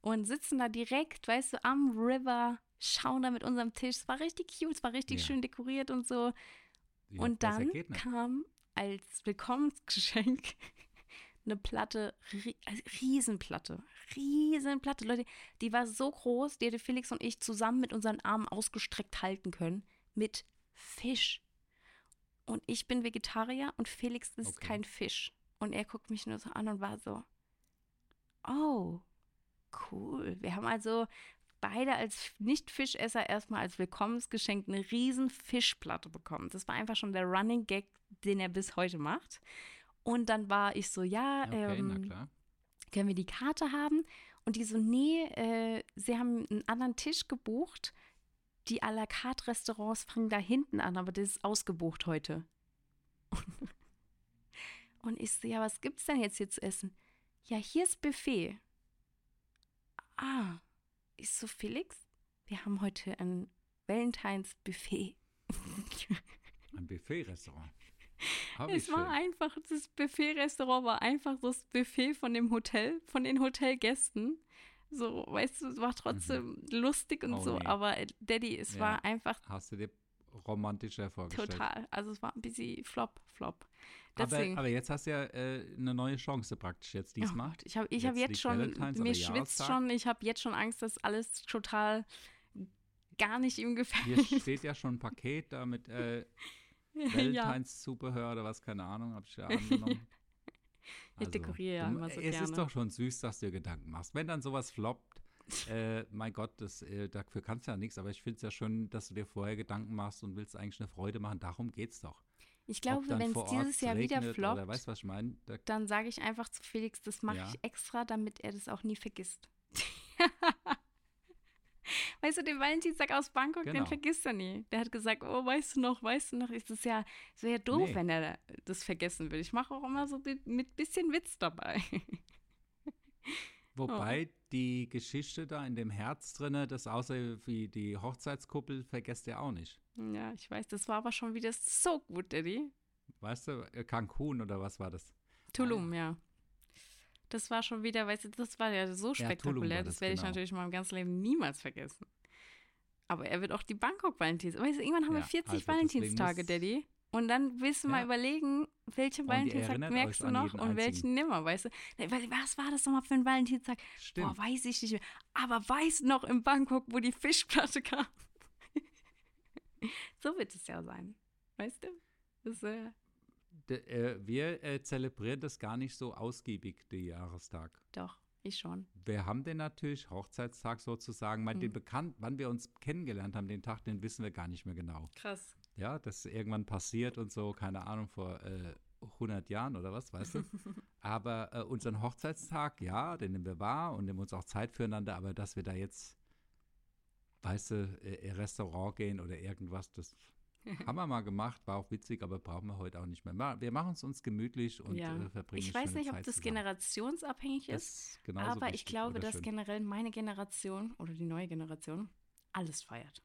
und sitzen da direkt, weißt du, am River, schauen da mit unserem Tisch. Es war richtig cute, es war richtig ja. schön dekoriert und so. Ja, und dann kam als Willkommensgeschenk eine Platte, also Riesenplatte, Riesenplatte. Leute, die war so groß, die hätte Felix und ich zusammen mit unseren Armen ausgestreckt halten können. Mit Fisch. Und ich bin Vegetarier und Felix ist okay. kein Fisch. Und er guckt mich nur so an und war so, oh, cool. Wir haben also beide als Nicht-Fischesser erstmal als Willkommensgeschenk eine riesen Fischplatte bekommen. Das war einfach schon der Running Gag, den er bis heute macht. Und dann war ich so, ja, okay, ähm, können wir die Karte haben? Und die so, nee, äh, sie haben einen anderen Tisch gebucht die à la carte Restaurants fangen da hinten an, aber das ist ausgebucht heute. Und ich so, ja, was gibt's denn jetzt hier zu essen? Ja, hier ist Buffet. Ah, ich so, Felix, wir haben heute ein Valentines Buffet. Ein Buffet-Restaurant. Es war schön. einfach, das Buffet-Restaurant war einfach das Buffet von dem Hotel, von den Hotelgästen. So, weißt du, es war trotzdem mhm. lustig und oh, so, nee. aber Daddy, es ja. war einfach. Hast du dir romantischer vorgestellt? Total. Also es war ein bisschen flop, flop. Deswegen, aber, aber jetzt hast du ja äh, eine neue Chance praktisch jetzt oh diesmal. Oh ich habe ich hab jetzt, jetzt schon, mir schwitzt schon, ich habe jetzt schon Angst, dass alles total gar nicht ihm gefällt. Hier steht ja schon ein Paket da mit äh, Valentines-Zubehör oder was, keine Ahnung, habe ich ja angenommen. Ich also, dekoriere ja immer so es gerne. ist doch schon süß, dass du dir Gedanken machst. Wenn dann sowas floppt, äh, mein Gott, das, äh, dafür kannst du ja nichts, aber ich finde es ja schön, dass du dir vorher Gedanken machst und willst eigentlich eine Freude machen. Darum geht es doch. Ich glaube, wenn es dieses Jahr wieder floppt, weißt, was ich mein? da dann sage ich einfach zu Felix, das mache ja. ich extra, damit er das auch nie vergisst. Weißt du, den Valentinstag aus Bangkok, genau. den vergisst er nie. Der hat gesagt, oh, weißt du noch, weißt du noch, ist das ja, es wäre ja doof, nee. wenn er das vergessen würde. Ich mache auch immer so mit, mit bisschen Witz dabei. Wobei oh. Die Geschichte da in dem Herz drinne, das außer wie die Hochzeitskuppel, vergesst ihr auch nicht. Ja, ich weiß, das war aber schon wieder so gut, Eddie. Weißt du, äh, Cancun oder was war das? Tulum, ah, ja. Das war schon wieder, weißt du, das war ja so spektakulär, ja, das, das werde genau. ich natürlich in meinem ganzen Leben niemals vergessen. Aber er wird auch die Bangkok-Valentins. Weißt du, irgendwann haben ja, wir 40 also Valentinstage, Daddy. Und dann willst du ja. mal überlegen, welchen Valentinstag merkst du noch und welchen nimmer, weißt du? Was war das nochmal für ein Valentinstag? Stimmt. Boah, weiß ich nicht mehr. Aber weiß noch in Bangkok, wo die Fischplatte kam. so wird es ja sein. Weißt du? Das, äh, äh, wir äh, zelebrieren das gar nicht so ausgiebig, den Jahrestag. Doch, ich schon. Wir haben den natürlich, Hochzeitstag sozusagen, mhm. den bekannt, wann wir uns kennengelernt haben, den Tag, den wissen wir gar nicht mehr genau. Krass. Ja, das irgendwann passiert und so, keine Ahnung, vor äh, 100 Jahren oder was, weißt du? aber äh, unseren Hochzeitstag, ja, den nehmen wir wahr und nehmen uns auch Zeit füreinander, aber dass wir da jetzt, weißt du, äh, Restaurant gehen oder irgendwas, das haben wir mal gemacht, war auch witzig, aber brauchen wir heute auch nicht mehr. Wir machen es uns gemütlich und ja. äh, verbringen Ich weiß nicht, ob das zusammen. generationsabhängig ist, aber ich glaube, dass schön. generell meine Generation oder die neue Generation alles feiert.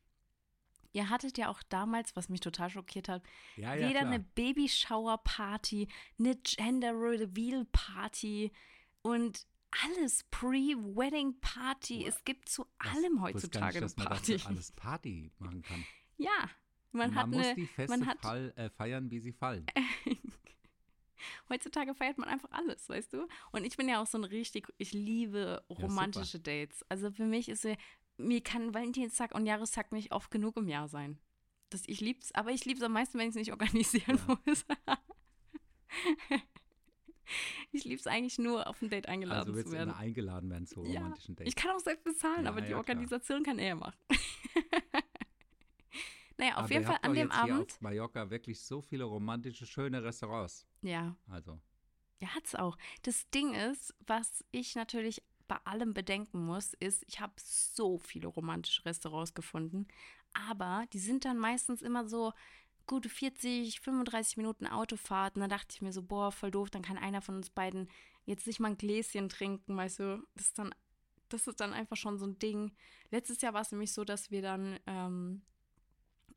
Ihr hattet ja auch damals, was mich total schockiert hat, ja, ja, weder klar. eine Babyshower-Party, eine Gender-Reveal-Party und alles Pre-Wedding-Party. Es gibt zu allem heutzutage nicht, eine Party. Dass man alles Party machen kann. Ja, man, man hat muss eine, die Feste man hat, fall, äh, feiern, wie sie fallen. Heutzutage feiert man einfach alles, weißt du? Und ich bin ja auch so ein richtig, ich liebe romantische ja, Dates. Also für mich ist mir kann Valentinstag und Jahrestag nicht oft genug im Jahr sein. Das, ich lieb's, aber ich lieb's am meisten, wenn ich es nicht organisieren ja. muss. ich lieb's eigentlich nur, auf ein Date eingeladen also zu werden. Also eingeladen werden zu ja. romantischen Dates. Ich kann auch selbst bezahlen, ja, aber die Organisation klar. kann er machen. naja, auf aber jeden Fall an dem Abend. Hier auf Mallorca wirklich so viele romantische, schöne Restaurants. Ja. Also. Ja, hat's auch. Das Ding ist, was ich natürlich bei allem bedenken muss, ist, ich habe so viele romantische Restaurants gefunden, aber die sind dann meistens immer so gute 40, 35 Minuten Autofahrt. Und da dachte ich mir so, boah, voll doof, dann kann einer von uns beiden jetzt nicht mal ein Gläschen trinken, weißt du, das ist dann, das ist dann einfach schon so ein Ding. Letztes Jahr war es nämlich so, dass wir dann, ähm,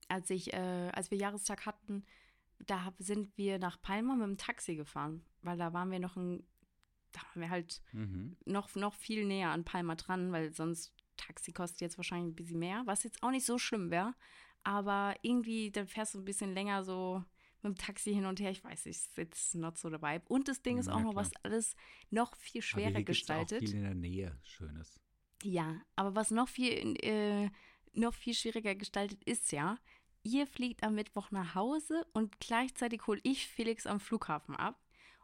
als ich, äh, als wir Jahrestag hatten, da sind wir nach Palma mit dem Taxi gefahren, weil da waren wir noch ein da waren wir halt mhm. noch, noch viel näher an Palma dran, weil sonst Taxi kostet jetzt wahrscheinlich ein bisschen mehr, was jetzt auch nicht so schlimm wäre. Aber irgendwie, dann fährst du ein bisschen länger so mit dem Taxi hin und her. Ich weiß ist jetzt not so dabei. Und das Ding ist auch noch, was alles noch viel schwerer aber gestaltet. Auch viel in der Nähe Schönes. Ja, aber was noch viel, äh, noch viel schwieriger gestaltet ist ja, ihr fliegt am Mittwoch nach Hause und gleichzeitig hole ich Felix am Flughafen ab.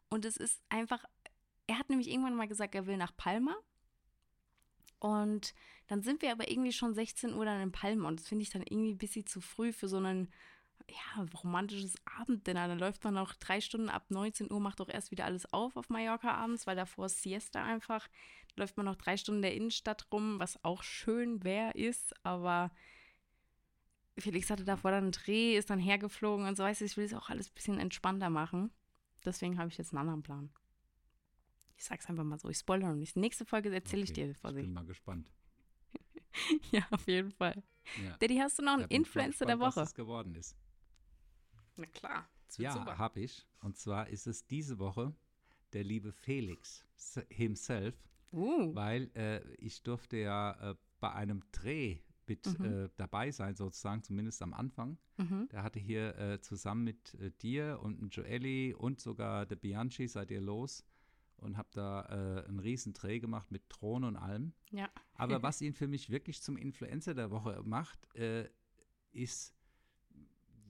Und es ist einfach er hat nämlich irgendwann mal gesagt, er will nach Palma. Und dann sind wir aber irgendwie schon 16 Uhr dann in Palma. Und das finde ich dann irgendwie ein bisschen zu früh für so ein ja, romantisches Abenddinner. Dann läuft man noch drei Stunden ab 19 Uhr, macht doch erst wieder alles auf auf Mallorca abends, weil davor ist Siesta einfach. Da läuft man noch drei Stunden in der Innenstadt rum, was auch schön wäre, ist. Aber Felix hatte davor dann einen Dreh, ist dann hergeflogen und so. Weißt du, ich will es auch alles ein bisschen entspannter machen. Deswegen habe ich jetzt einen anderen Plan. Ich sag's einfach mal so, ich spoilere noch nicht. Nächste Folge erzähle okay, ich dir vor Ich bin mal gespannt. ja, auf jeden Fall. Ja. Daddy, hast du noch einen Influencer der Woche? Was es geworden ist. Na klar. Ja, habe ich. Und zwar ist es diese Woche der liebe Felix himself, uh. weil äh, ich durfte ja äh, bei einem Dreh mit mhm. äh, dabei sein, sozusagen, zumindest am Anfang. Mhm. Der hatte hier äh, zusammen mit äh, dir und Joelli und sogar der Bianchi, seid ihr los, und habe da äh, einen riesen Dreh gemacht mit Thron und allem. Ja. Aber was ihn für mich wirklich zum Influencer der Woche macht, äh, ist,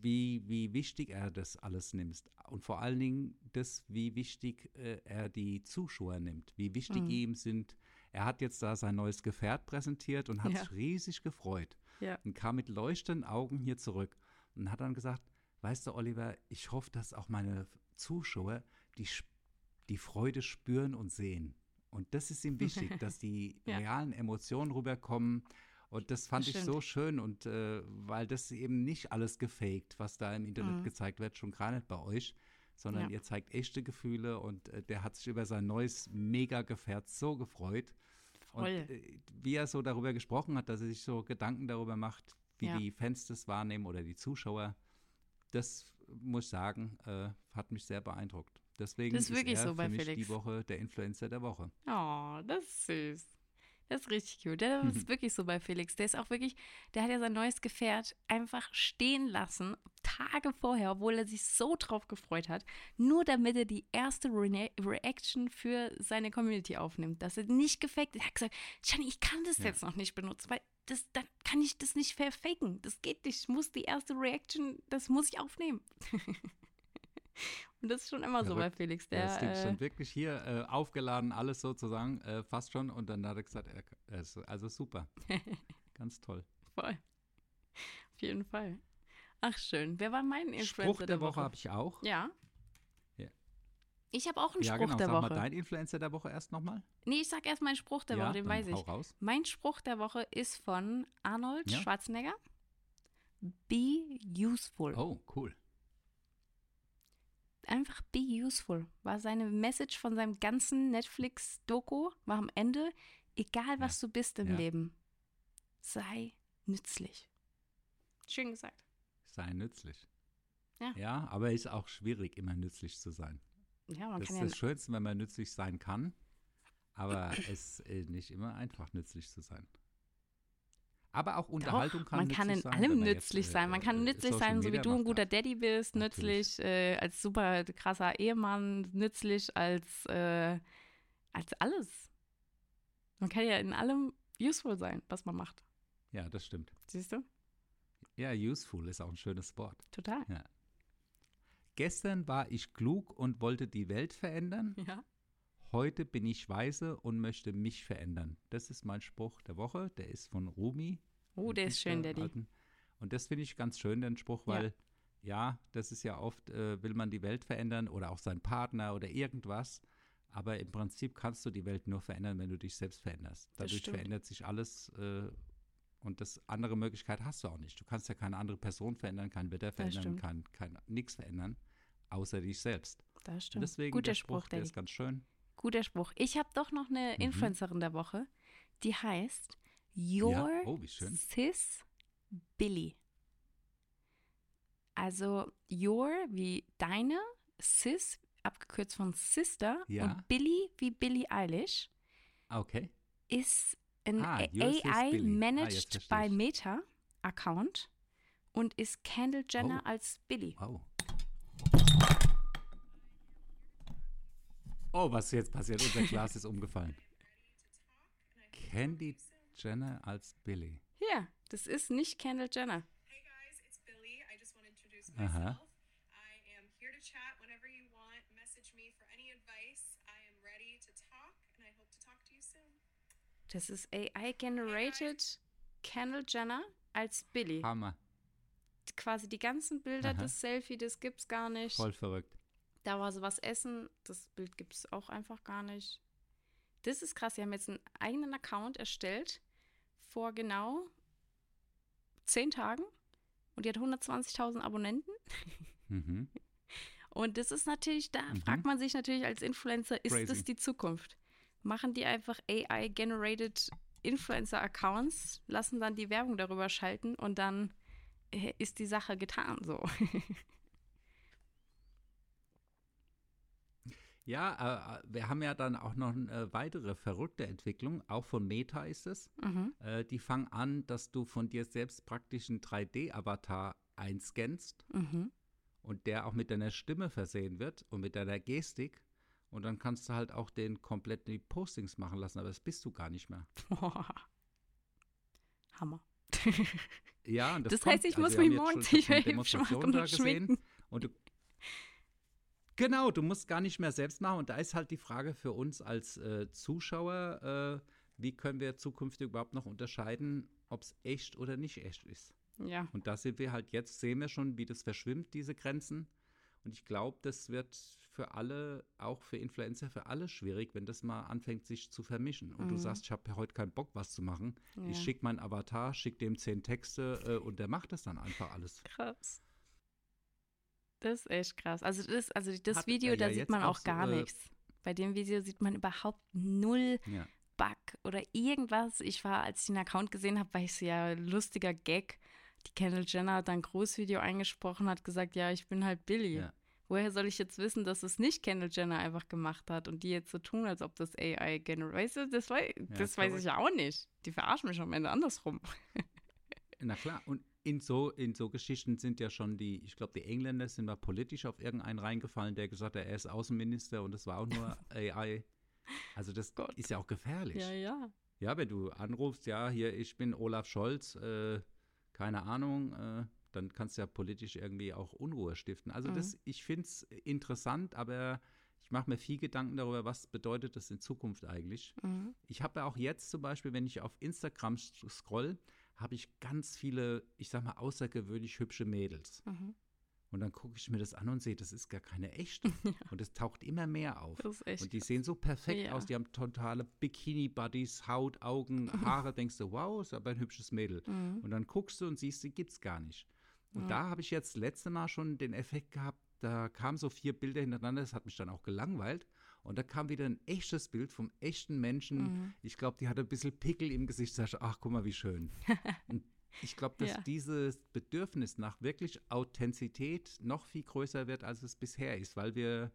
wie, wie wichtig er das alles nimmt. Und vor allen Dingen das, wie wichtig äh, er die Zuschauer nimmt, wie wichtig mhm. ihm sind. Er hat jetzt da sein neues Gefährt präsentiert und hat ja. sich riesig gefreut. Ja. Und kam mit leuchtenden Augen hier zurück und hat dann gesagt, weißt du, Oliver, ich hoffe, dass auch meine Zuschauer die die Freude spüren und sehen. Und das ist ihm wichtig, dass die ja. realen Emotionen rüberkommen. Und das fand das ich so schön und äh, weil das eben nicht alles gefaked, was da im Internet mhm. gezeigt wird, schon gar nicht bei euch, sondern ja. ihr zeigt echte Gefühle und äh, der hat sich über sein neues Mega-Gefährt so gefreut. Voll. Und äh, wie er so darüber gesprochen hat, dass er sich so Gedanken darüber macht, wie ja. die Fans das wahrnehmen oder die Zuschauer, das muss ich sagen, äh, hat mich sehr beeindruckt. Deswegen das ist, wirklich er so bei für mich Felix. die Woche der Influencer der Woche. Oh, das ist süß. Das ist richtig cute. Das ist wirklich so bei Felix. Der ist auch wirklich, der hat ja sein neues Gefährt einfach stehen lassen, Tage vorher, obwohl er sich so drauf gefreut hat, nur damit er die erste Re Reaction für seine Community aufnimmt. Dass er nicht gefaked Er hat gesagt, Shani, ich kann das ja. jetzt noch nicht benutzen, weil das, dann kann ich das nicht verfaken. Das geht nicht. Ich muss die erste Reaction, das muss ich aufnehmen. Und das ist schon immer ja, so bei Felix. Der, das Ding äh, stand wirklich hier äh, aufgeladen, alles sozusagen, äh, fast schon. Und dann hat er gesagt, also super. Ganz toll. Voll. Auf jeden Fall. Ach, schön. Wer war mein Influencer Spruch der, der Woche? habe ich auch. Ja. ja. Ich habe auch einen ja, Spruch genau. der sag Woche. Mal dein Influencer der Woche erst nochmal? Nee, ich sag erst meinen Spruch der ja, Woche, den weiß ich. Raus. Mein Spruch der Woche ist von Arnold ja? Schwarzenegger. Be useful. Oh, cool einfach be useful. War seine Message von seinem ganzen Netflix-Doku, war am Ende, egal was ja. du bist im ja. Leben, sei nützlich. Schön gesagt. Sei nützlich. Ja. Ja, aber ist auch schwierig, immer nützlich zu sein. Ja, man das kann ist ja das Schönste, wenn man nützlich sein kann, aber es ist nicht immer einfach, nützlich zu sein. Aber auch Unterhaltung Doch, kann man kann in sein, allem nützlich jetzt, sein. Man äh, kann äh, nützlich Social sein, so wie du ein guter ja. Daddy bist, Natürlich. nützlich äh, als super krasser Ehemann, nützlich als, äh, als alles. Man kann ja in allem useful sein, was man macht. Ja, das stimmt. Siehst du? Ja, useful ist auch ein schönes Wort. Total. Gestern war ich klug und wollte die Welt verändern. Ja. Heute bin ich weise und möchte mich verändern. Das ist mein Spruch der Woche. Der ist von Rumi. Oh, der ist schön, Dichter, Daddy. alten. Und das finde ich ganz schön, den Spruch, Ja. weil ja, das ist ja oft, äh, will man die Welt verändern oder auch seinen Partner oder irgendwas. Aber im Prinzip kannst du die Welt nur verändern, wenn du dich selbst veränderst. Dadurch verändert sich alles äh, und das andere Möglichkeit hast du auch nicht. Du kannst ja keine andere Person verändern, kein Wetter verändern, kein, kein nichts verändern, außer dich selbst. Das Und stimmt. deswegen Guter der Spruch, Spruch, der Daddy. ist ganz schön. Guter Spruch. Ich habe doch noch eine Mhm. Influencerin der Woche, die heißt Your Oh, wie schön. Sis Billy. Also Your wie deine, Sis abgekürzt von Sister Ja. und Billy wie Billie Eilish Ah, Okay. ist ein Ah, AI. Ah, managed verstehe by. Meta Account und ist Kendall Jenner Oh. als Billy. Wow. Oh, was jetzt passiert? Unser Glas ist umgefallen. Candy Jenner als Billy. Ja, das ist nicht Kendall Jenner. Hey guys, it's Billy. I just want to introduce Uh-huh. myself. I am here to chat whenever you want. Message me for any advice. I am ready to talk, and I hope to talk to you soon. Das ist AI generated Kendall Jenner als Billy. Hammer. Quasi die ganzen Bilder Aha. des Selfie, das gibt's gar nicht. Voll verrückt. Da war sie was essen, das Bild gibt's auch einfach gar nicht. Das ist krass. Sie haben jetzt einen eigenen Account erstellt vor genau zehn Tagen und die hat 120.000 Abonnenten. Mhm. Und das ist natürlich, da Mhm. fragt man sich natürlich als Influencer, ist Crazy. das die Zukunft? Machen die einfach AI-generated Influencer-Accounts, lassen dann die Werbung darüber schalten und dann äh, ist die Sache getan so. Ja, äh, wir haben ja dann auch noch eine weitere verrückte Entwicklung, auch von Meta ist es. mhm. Äh, die fangen an, dass du von dir selbst praktisch einen 3D-Avatar einscannst Mhm. und der auch mit deiner Stimme versehen wird und mit deiner Gestik. Und dann kannst du halt auch den kompletten die Postings machen lassen, aber das bist du gar nicht mehr. Hammer. Ja, und das, Das kommt, heißt, ich also muss haben mich hübsch Demonstrationen machen da und gesehen. Und du, genau, du musst gar nicht mehr selbst machen. Und da ist halt die Frage für uns als äh, Zuschauer, äh, wie können wir zukünftig überhaupt noch unterscheiden, ob es echt oder nicht echt ist. Ja, Und da sind wir halt jetzt, sehen wir schon, wie das verschwimmt, diese Grenzen. Und ich glaube, das wird für alle, auch für Influencer, für alle schwierig, wenn das mal anfängt, sich zu vermischen. Und du Mhm. sagst, ich habe heute keinen Bock, was zu machen. ja. Ich schicke meinen Avatar, schicke dem zehn Texte äh, und der macht das dann einfach alles. krass. Das ist echt krass. Also das, also das Hat Video, da ja sieht man auch auch so, gar äh, nichts. Bei dem Video sieht man überhaupt null Ja. Bug oder irgendwas. Ich war, als ich den Account gesehen habe, war ich so, ja, lustiger Gag. Die Kendall Jenner hat dann ein Großvideo eingesprochen, hat gesagt, ja, ich bin halt Billy. Ja. Woher soll ich jetzt wissen, dass es nicht Kendall Jenner einfach gemacht hat und die jetzt so tun, als ob das AI generiert? Weißt du, das, wei das weiß ich ja auch nicht. Die verarschen mich am Ende andersrum. Na klar, und in so, in so Geschichten sind ja schon die, ich glaube, die Engländer sind mal politisch auf irgendeinen reingefallen, der gesagt hat, er ist Außenminister und das war auch nur AI. Also das Gott. ist ja auch gefährlich. Ja, ja. Ja, wenn du anrufst, ja, hier, ich bin Olaf Scholz, äh, keine Ahnung, äh, dann kannst du ja politisch irgendwie auch Unruhe stiften. Also Mhm. das, ich finde es interessant, aber ich mache mir viel Gedanken darüber, was bedeutet das in Zukunft eigentlich. Mhm. Ich habe ja auch jetzt zum Beispiel, wenn ich auf Instagram scroll, habe ich ganz viele, ich sag mal, außergewöhnlich hübsche Mädels. Mhm. Und dann gucke ich mir das an und sehe, das ist gar keine echte. Und es taucht immer mehr auf. Das ist echt. Und die sehen so perfekt Ja. aus, die haben totale Bikini-Buddies, Haut, Augen, Haare, denkst du, wow, ist aber ein hübsches Mädel. Mhm. Und dann guckst du und siehst, die gibt's gar nicht. Und Ja. da habe ich jetzt letzte Mal schon den Effekt gehabt, da kamen so vier Bilder hintereinander, das hat mich dann auch gelangweilt. Und da kam wieder ein echtes Bild vom echten Menschen. Mhm. Ich glaube, die hatte ein bisschen Pickel im Gesicht. Sag ich, ach, guck mal, wie schön. und ich glaube, dass Ja. dieses Bedürfnis nach wirklich Authentizität noch viel größer wird, als es bisher ist, weil wir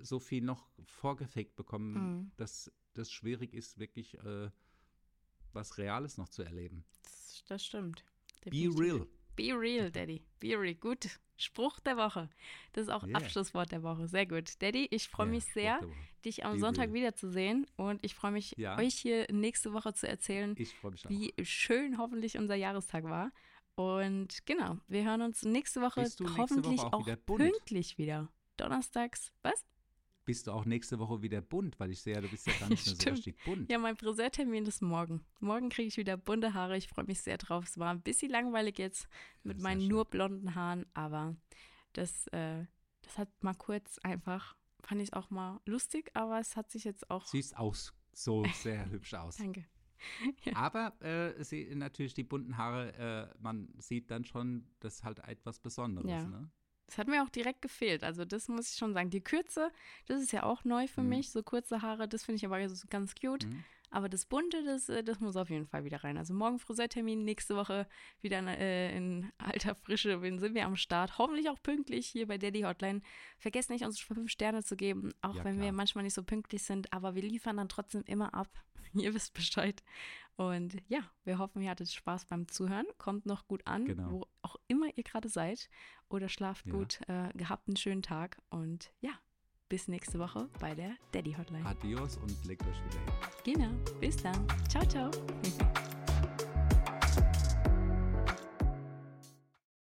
so viel noch vorgefegt bekommen, Mhm. dass das schwierig ist, wirklich äh, was Reales noch zu erleben. Das, das stimmt. Be Definitiv. real. Be real, Daddy. Be real. Gut. Spruch der Woche. Das ist auch Yeah. Abschlusswort der Woche. Sehr gut. Daddy, ich freue Ja, mich sehr, dich am Be Sonntag real. wiederzusehen. Und ich freue mich, Ja. euch hier nächste Woche zu erzählen, wie schön hoffentlich unser Jahrestag war. Und genau, wir hören uns nächste Woche nächste hoffentlich Woche auch auch wieder pünktlich wieder. Donnerstags, was? Bist du auch nächste Woche wieder bunt? Weil ich sehe ja, du bist ja gar nicht mehr so richtig bunt. Ja, mein Friseurtermin ist morgen. Morgen kriege ich wieder bunte Haare. Ich freue mich sehr drauf. Es war ein bisschen langweilig jetzt mit Ja, meinen nur blonden Haaren, aber das, äh, das hat mal kurz einfach, fand ich auch mal lustig, aber es hat sich jetzt auch. Siehst aus so sehr hübsch aus. Danke. Aber äh, sie, natürlich die bunten Haare, äh, man sieht dann schon, das ist halt etwas Besonderes. Ja. Ne? Das hat mir auch direkt gefehlt. Also, das muss ich schon sagen. Die Kürze, das ist ja auch neu für Mhm. mich. So kurze Haare, das finde ich aber ganz cute. Mhm. Aber das Bunte, das, äh, das muss auf jeden Fall wieder rein. Also morgen Friseurtermin, nächste Woche wieder in, äh, in alter Frische Dann sind wir am Start. Hoffentlich auch pünktlich hier bei Daddy Hotline. Vergesst nicht, uns fünf Sterne zu geben, auch Ja, wenn wir klar. manchmal nicht so pünktlich sind. Aber wir liefern dann trotzdem immer ab. Ihr wisst Bescheid. Und ja, wir hoffen, ihr hattet Spaß beim Zuhören. Kommt noch gut an, Genau. wo auch immer ihr gerade seid. Oder schlaft Ja. gut. Äh, gehabt einen schönen Tag. Und ja, bis nächste Woche bei der Daddy Hotline. Adios und legt euch wieder hin. Genau. Bis dann. Ciao, ciao.